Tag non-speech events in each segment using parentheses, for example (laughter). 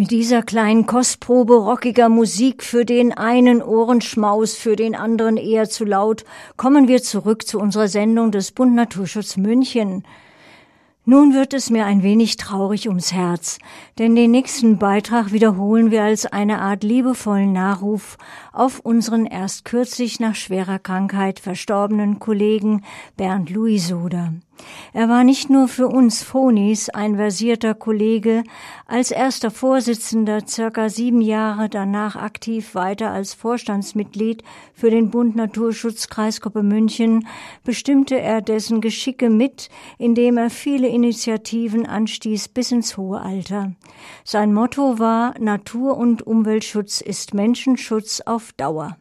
Mit dieser kleinen Kostprobe rockiger Musik für den einen Ohrenschmaus, für den anderen eher zu laut, kommen wir zurück zu unserer Sendung des Bund Naturschutz München. Nun wird es mir ein wenig traurig ums Herz, denn den nächsten Beitrag wiederholen wir als eine Art liebevollen Nachruf auf unseren erst kürzlich nach schwerer Krankheit verstorbenen Kollegen Bernd Louis Soder. Er war nicht nur für uns Phonis ein versierter Kollege, als erster Vorsitzender circa sieben Jahre danach aktiv weiter als Vorstandsmitglied für den Bund Naturschutz Kreisgruppe München, bestimmte er dessen Geschicke mit, indem er viele Initiativen anstieß bis ins hohe Alter. Sein Motto war Natur- und Umweltschutz ist Menschenschutz auf Dauer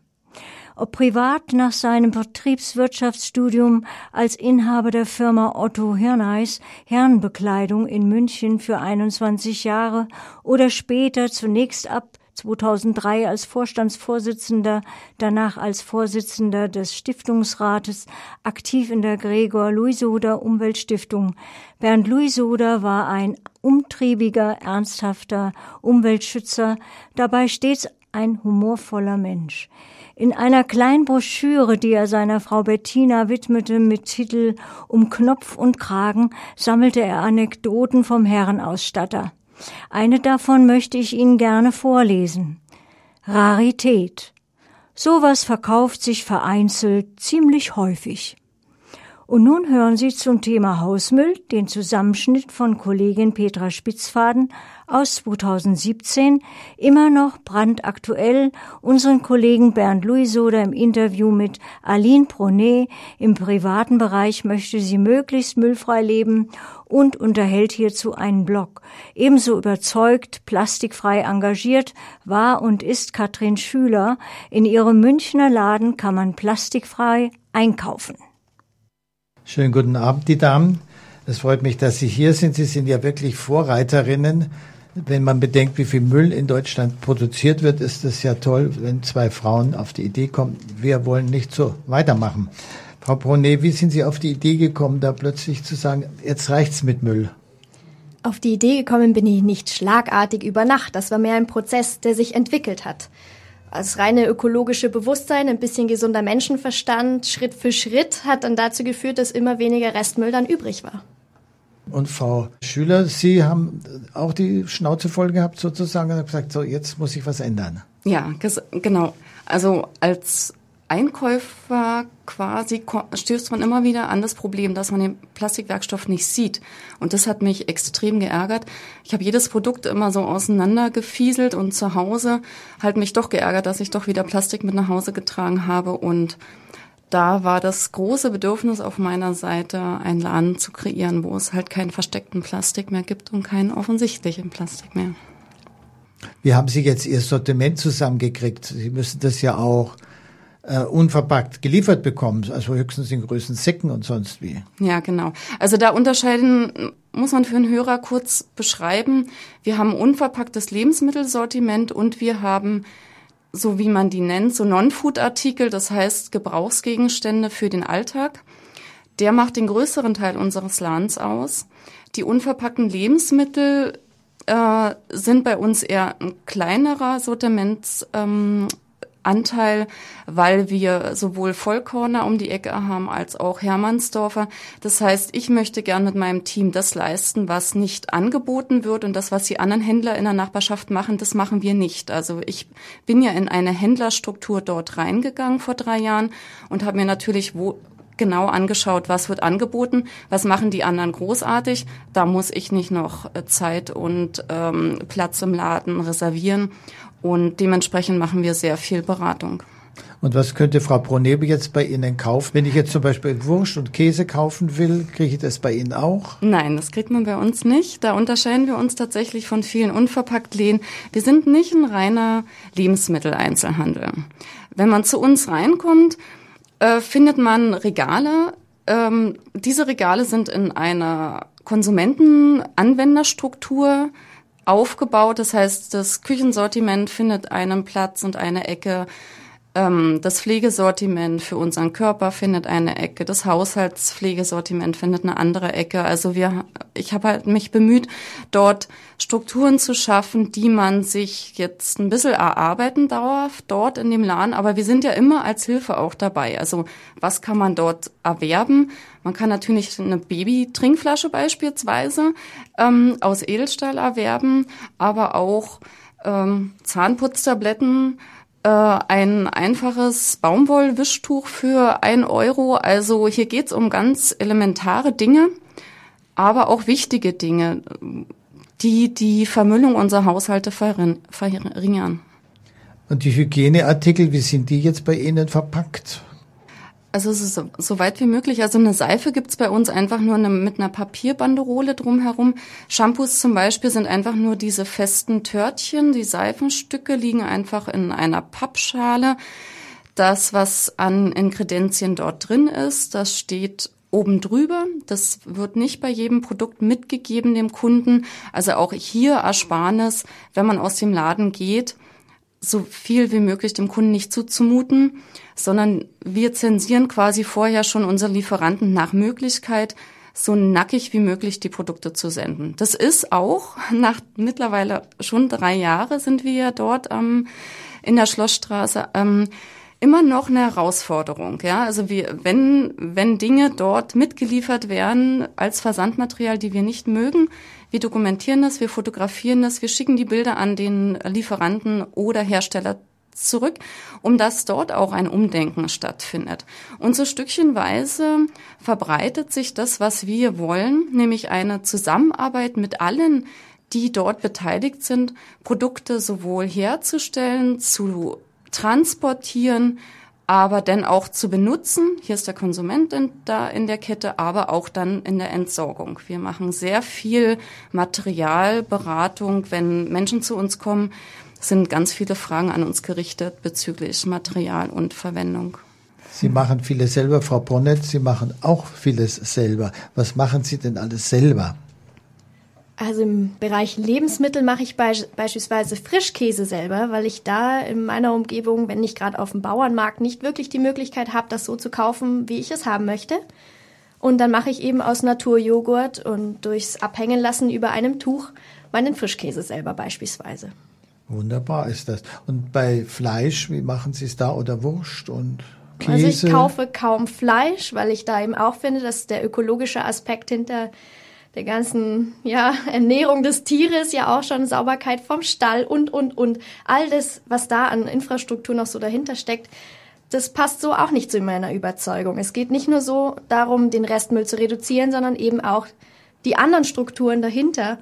privat nach seinem Betriebswirtschaftsstudium als Inhaber der Firma Otto Hirneis Herrenbekleidung in München für 21 Jahre oder später zunächst ab 2003 als Vorstandsvorsitzender, danach als Vorsitzender des Stiftungsrates, aktiv in der Gregor Luisoder Umweltstiftung. Bernd Luisoder war ein umtriebiger, ernsthafter Umweltschützer, dabei stets ein humorvoller Mensch. In einer kleinen Broschüre, die er seiner Frau Bettina widmete mit Titel Um Knopf und Kragen, sammelte er Anekdoten vom Herrenausstatter. Eine davon möchte ich Ihnen gerne vorlesen. Rarität. Sowas verkauft sich vereinzelt ziemlich häufig. Und nun hören Sie zum Thema Hausmüll den Zusammenschnitt von Kollegin Petra Spitzfaden aus 2017, immer noch brandaktuell, unseren Kollegen Bernd Louisoder im Interview mit Aline Pronet. Im privaten Bereich möchte sie möglichst müllfrei leben und unterhält hierzu einen Blog. Ebenso überzeugt, plastikfrei engagiert war und ist Katrin Schüler. In ihrem Münchner Laden kann man plastikfrei einkaufen. Schönen guten Abend, die Damen. Es freut mich, dass Sie hier sind. Sie sind ja wirklich Vorreiterinnen. Wenn man bedenkt, wie viel Müll in Deutschland produziert wird, ist es ja toll, wenn zwei Frauen auf die Idee kommen, wir wollen nicht so weitermachen. Frau Brunet, wie sind Sie auf die Idee gekommen, da plötzlich zu sagen, jetzt reicht's mit Müll? Auf die Idee gekommen bin ich nicht schlagartig über Nacht. Das war mehr ein Prozess, der sich entwickelt hat als reine ökologische Bewusstsein, ein bisschen gesunder Menschenverstand, Schritt für Schritt hat dann dazu geführt, dass immer weniger Restmüll dann übrig war. Und Frau Schüler, Sie haben auch die Schnauze voll gehabt sozusagen und gesagt, so jetzt muss ich was ändern. Ja, genau. Also als Einkäufer quasi stößt man immer wieder an das Problem, dass man den Plastikwerkstoff nicht sieht. Und das hat mich extrem geärgert. Ich habe jedes Produkt immer so auseinandergefieselt und zu Hause halt mich doch geärgert, dass ich doch wieder Plastik mit nach Hause getragen habe. Und da war das große Bedürfnis auf meiner Seite, einen Laden zu kreieren, wo es halt keinen versteckten Plastik mehr gibt und keinen offensichtlichen Plastik mehr. Wie haben Sie jetzt Ihr Sortiment zusammengekriegt? Sie müssen das ja auch äh, unverpackt geliefert bekommen, also höchstens in Größen Säcken und sonst wie. Ja, genau. Also da unterscheiden muss man für einen Hörer kurz beschreiben. Wir haben unverpacktes Lebensmittelsortiment und wir haben so wie man die nennt, so Non-Food-Artikel, das heißt Gebrauchsgegenstände für den Alltag. Der macht den größeren Teil unseres Ladens aus. Die unverpackten Lebensmittel äh, sind bei uns eher ein kleinerer Sortiments, ähm, Anteil, weil wir sowohl Vollkorner um die Ecke haben als auch Hermannsdorfer. Das heißt, ich möchte gern mit meinem Team das leisten, was nicht angeboten wird und das, was die anderen Händler in der Nachbarschaft machen, das machen wir nicht. Also ich bin ja in eine Händlerstruktur dort reingegangen vor drei Jahren und habe mir natürlich wo genau angeschaut, was wird angeboten, was machen die anderen großartig. Da muss ich nicht noch äh, Zeit und ähm, Platz im Laden reservieren. Und dementsprechend machen wir sehr viel Beratung. Und was könnte Frau Bronebe jetzt bei Ihnen kaufen? Wenn ich jetzt zum Beispiel Wurst und Käse kaufen will, kriege ich das bei Ihnen auch? Nein, das kriegt man bei uns nicht. Da unterscheiden wir uns tatsächlich von vielen Unverpacktläden. Wir sind nicht ein reiner Lebensmitteleinzelhandel. Wenn man zu uns reinkommt, äh, findet man Regale. Ähm, diese Regale sind in einer Konsumentenanwenderstruktur aufgebaut. Das heißt, das Küchensortiment findet einen Platz und eine Ecke. Ähm, das Pflegesortiment für unseren Körper findet eine Ecke, das Haushaltspflegesortiment findet eine andere Ecke. Also wir, ich habe halt mich bemüht, dort Strukturen zu schaffen, die man sich jetzt ein bisschen erarbeiten darf, dort in dem Laden. Aber wir sind ja immer als Hilfe auch dabei. Also was kann man dort erwerben? Man kann natürlich eine Baby-Trinkflasche beispielsweise ähm, aus Edelstahl erwerben, aber auch ähm, Zahnputztabletten, äh, ein einfaches Baumwollwischtuch für ein Euro. Also hier geht's um ganz elementare Dinge, aber auch wichtige Dinge, die die Vermüllung unserer Haushalte verringern. Und die Hygieneartikel, wie sind die jetzt bei Ihnen verpackt? Also es ist so, so weit wie möglich. Also eine Seife gibt's bei uns einfach nur eine, mit einer Papierbanderole drumherum. Shampoos zum Beispiel sind einfach nur diese festen Törtchen. Die Seifenstücke liegen einfach in einer Pappschale. Das, was an Inkredenzien dort drin ist, das steht oben drüber. Das wird nicht bei jedem Produkt mitgegeben dem Kunden. Also auch hier Ersparnis, wenn man aus dem Laden geht, so viel wie möglich dem Kunden nicht zuzumuten sondern wir zensieren quasi vorher schon unsere Lieferanten nach Möglichkeit, so nackig wie möglich die Produkte zu senden. Das ist auch nach mittlerweile schon drei Jahre sind wir ja dort ähm, in der Schlossstraße. Ähm, immer noch eine Herausforderung, ja. Also wir, wenn, wenn Dinge dort mitgeliefert werden als Versandmaterial, die wir nicht mögen, wir dokumentieren das, wir fotografieren das, wir schicken die Bilder an den Lieferanten oder Hersteller zurück, um dass dort auch ein Umdenken stattfindet. Und so stückchenweise verbreitet sich das, was wir wollen, nämlich eine Zusammenarbeit mit allen, die dort beteiligt sind, Produkte sowohl herzustellen, zu transportieren, aber dann auch zu benutzen. Hier ist der Konsument in, da in der Kette, aber auch dann in der Entsorgung. Wir machen sehr viel Materialberatung, wenn Menschen zu uns kommen, sind ganz viele Fragen an uns gerichtet bezüglich Material und Verwendung. Sie machen vieles selber, Frau Bonnet, Sie machen auch vieles selber. Was machen Sie denn alles selber? Also im Bereich Lebensmittel mache ich be beispielsweise Frischkäse selber, weil ich da in meiner Umgebung, wenn ich gerade auf dem Bauernmarkt nicht wirklich die Möglichkeit habe, das so zu kaufen, wie ich es haben möchte. Und dann mache ich eben aus Naturjoghurt und durchs Abhängen lassen über einem Tuch meinen Frischkäse selber beispielsweise. Wunderbar ist das. Und bei Fleisch, wie machen Sie es da oder Wurst und Käse? Also ich kaufe kaum Fleisch, weil ich da eben auch finde, dass der ökologische Aspekt hinter der ganzen ja, Ernährung des Tieres, ja auch schon Sauberkeit vom Stall und, und, und. All das, was da an Infrastruktur noch so dahinter steckt, das passt so auch nicht zu meiner Überzeugung. Es geht nicht nur so darum, den Restmüll zu reduzieren, sondern eben auch die anderen Strukturen dahinter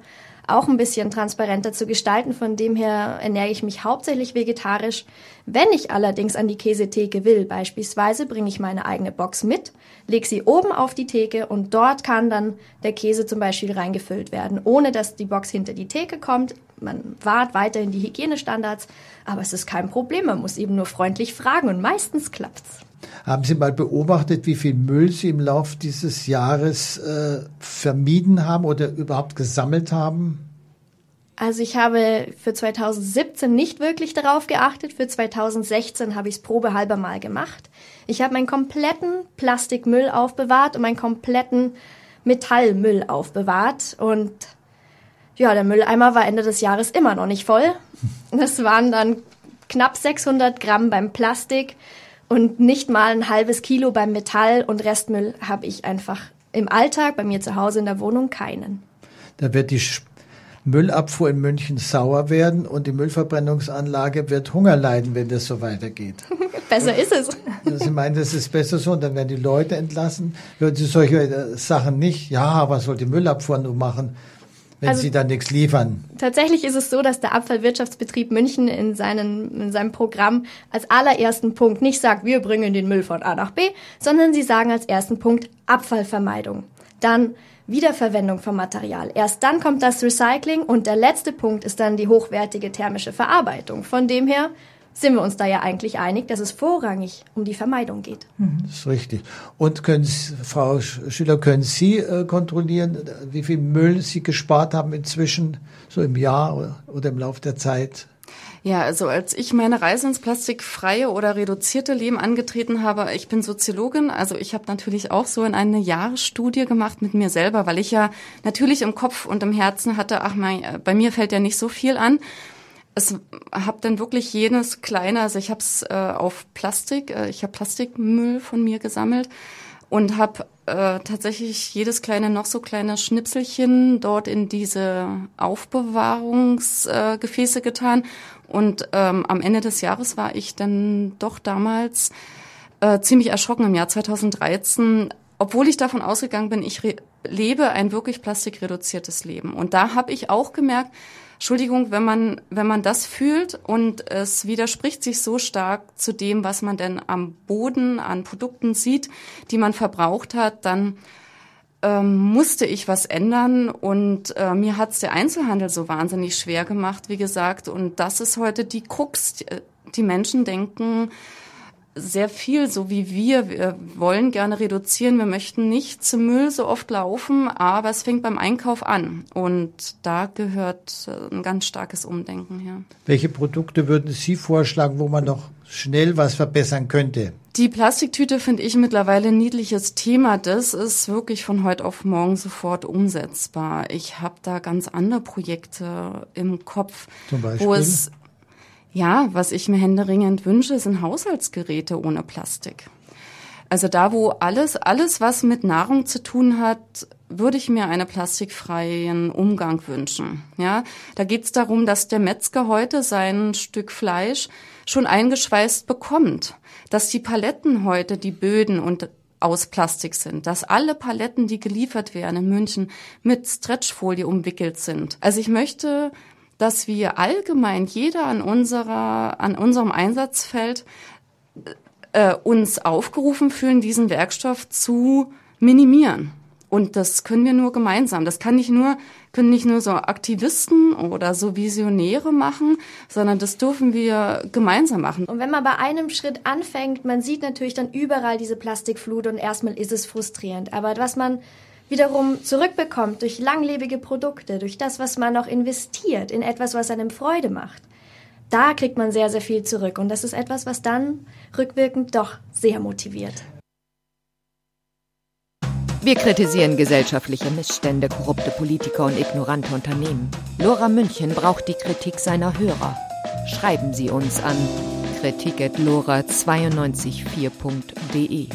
auch ein bisschen transparenter zu gestalten. Von dem her ernähre ich mich hauptsächlich vegetarisch. Wenn ich allerdings an die Käsetheke will, beispielsweise, bringe ich meine eigene Box mit, lege sie oben auf die Theke und dort kann dann der Käse zum Beispiel reingefüllt werden, ohne dass die Box hinter die Theke kommt. Man wahrt weiterhin die Hygienestandards, aber es ist kein Problem. Man muss eben nur freundlich fragen und meistens klappt's. Haben Sie mal beobachtet, wie viel Müll Sie im Laufe dieses Jahres äh, vermieden haben oder überhaupt gesammelt haben? Also ich habe für 2017 nicht wirklich darauf geachtet. Für 2016 habe ich es probehalber mal gemacht. Ich habe meinen kompletten Plastikmüll aufbewahrt und meinen kompletten Metallmüll aufbewahrt. Und ja, der Mülleimer war Ende des Jahres immer noch nicht voll. (laughs) Das waren dann knapp 600 Gramm beim Plastik und nicht mal ein halbes Kilo beim Metall und Restmüll habe ich einfach im Alltag bei mir zu Hause in der Wohnung keinen. Da wird die Müllabfuhr in München sauer werden und die Müllverbrennungsanlage wird Hunger leiden, wenn das so weitergeht. (laughs) besser ist es. Sie meinen, das ist besser so und dann werden die Leute entlassen. Würden Sie solche äh, Sachen nicht, ja, was soll die Müllabfuhr nur machen? Wenn also, sie dann nichts liefern. Tatsächlich ist es so, dass der Abfallwirtschaftsbetrieb München in, seinen, in seinem Programm als allerersten Punkt nicht sagt, wir bringen den Müll von A nach B, sondern sie sagen als ersten Punkt Abfallvermeidung. Dann Wiederverwendung von Material. Erst dann kommt das Recycling und der letzte Punkt ist dann die hochwertige thermische Verarbeitung. Von dem her sind wir uns da ja eigentlich einig, dass es vorrangig um die Vermeidung geht. Mhm. Das ist richtig. Und können Sie, Frau Schüler, können Sie äh, kontrollieren, wie viel Müll Sie gespart haben inzwischen, so im Jahr oder, oder im Laufe der Zeit? Ja, also als ich meine Reise ins plastikfreie oder reduzierte Leben angetreten habe, ich bin Soziologin, also ich habe natürlich auch so in eine Jahresstudie gemacht mit mir selber, weil ich ja natürlich im Kopf und im Herzen hatte, ach mein, bei mir fällt ja nicht so viel an es habe dann wirklich jenes kleine, also ich habe es äh, auf Plastik, äh, ich habe Plastikmüll von mir gesammelt und habe äh, tatsächlich jedes kleine, noch so kleine Schnipselchen dort in diese Aufbewahrungsgefäße äh, getan. Und ähm, am Ende des Jahres war ich dann doch damals äh, ziemlich erschrocken im Jahr 2013, obwohl ich davon ausgegangen bin, ich lebe ein wirklich plastikreduziertes Leben. Und da habe ich auch gemerkt, Entschuldigung, wenn man, wenn man das fühlt und es widerspricht sich so stark zu dem, was man denn am Boden an Produkten sieht, die man verbraucht hat, dann ähm, musste ich was ändern und äh, mir hat's der Einzelhandel so wahnsinnig schwer gemacht, wie gesagt. Und das ist heute die Krux. Die Menschen denken, sehr viel, so wie wir. Wir wollen gerne reduzieren. Wir möchten nicht zum Müll so oft laufen, aber es fängt beim Einkauf an. Und da gehört äh, ein ganz starkes Umdenken her. Welche Produkte würden Sie vorschlagen, wo man noch schnell was verbessern könnte? Die Plastiktüte finde ich mittlerweile ein niedliches Thema. Das ist wirklich von heute auf morgen sofort umsetzbar. Ich habe da ganz andere Projekte im Kopf, Zum Beispiel? wo es ja, was ich mir händeringend wünsche, sind Haushaltsgeräte ohne Plastik. Also da, wo alles, alles, was mit Nahrung zu tun hat, würde ich mir einen plastikfreien Umgang wünschen. Ja, da geht es darum, dass der Metzger heute sein Stück Fleisch schon eingeschweißt bekommt, dass die Paletten heute die Böden und aus Plastik sind, dass alle Paletten, die geliefert werden in München, mit Stretchfolie umwickelt sind. Also ich möchte dass wir allgemein jeder an unserer, an unserem Einsatzfeld äh, uns aufgerufen fühlen, diesen Werkstoff zu minimieren. Und das können wir nur gemeinsam. Das kann nicht nur, können nicht nur so Aktivisten oder so Visionäre machen, sondern das dürfen wir gemeinsam machen. Und wenn man bei einem Schritt anfängt, man sieht natürlich dann überall diese Plastikflut und erstmal ist es frustrierend. Aber was man wiederum zurückbekommt durch langlebige Produkte, durch das, was man auch investiert in etwas, was einem Freude macht, da kriegt man sehr, sehr viel zurück. Und das ist etwas, was dann rückwirkend doch sehr motiviert. Wir kritisieren gesellschaftliche Missstände, korrupte Politiker und ignorante Unternehmen. Lora München braucht die Kritik seiner Hörer. Schreiben Sie uns an kritik.lora924.de.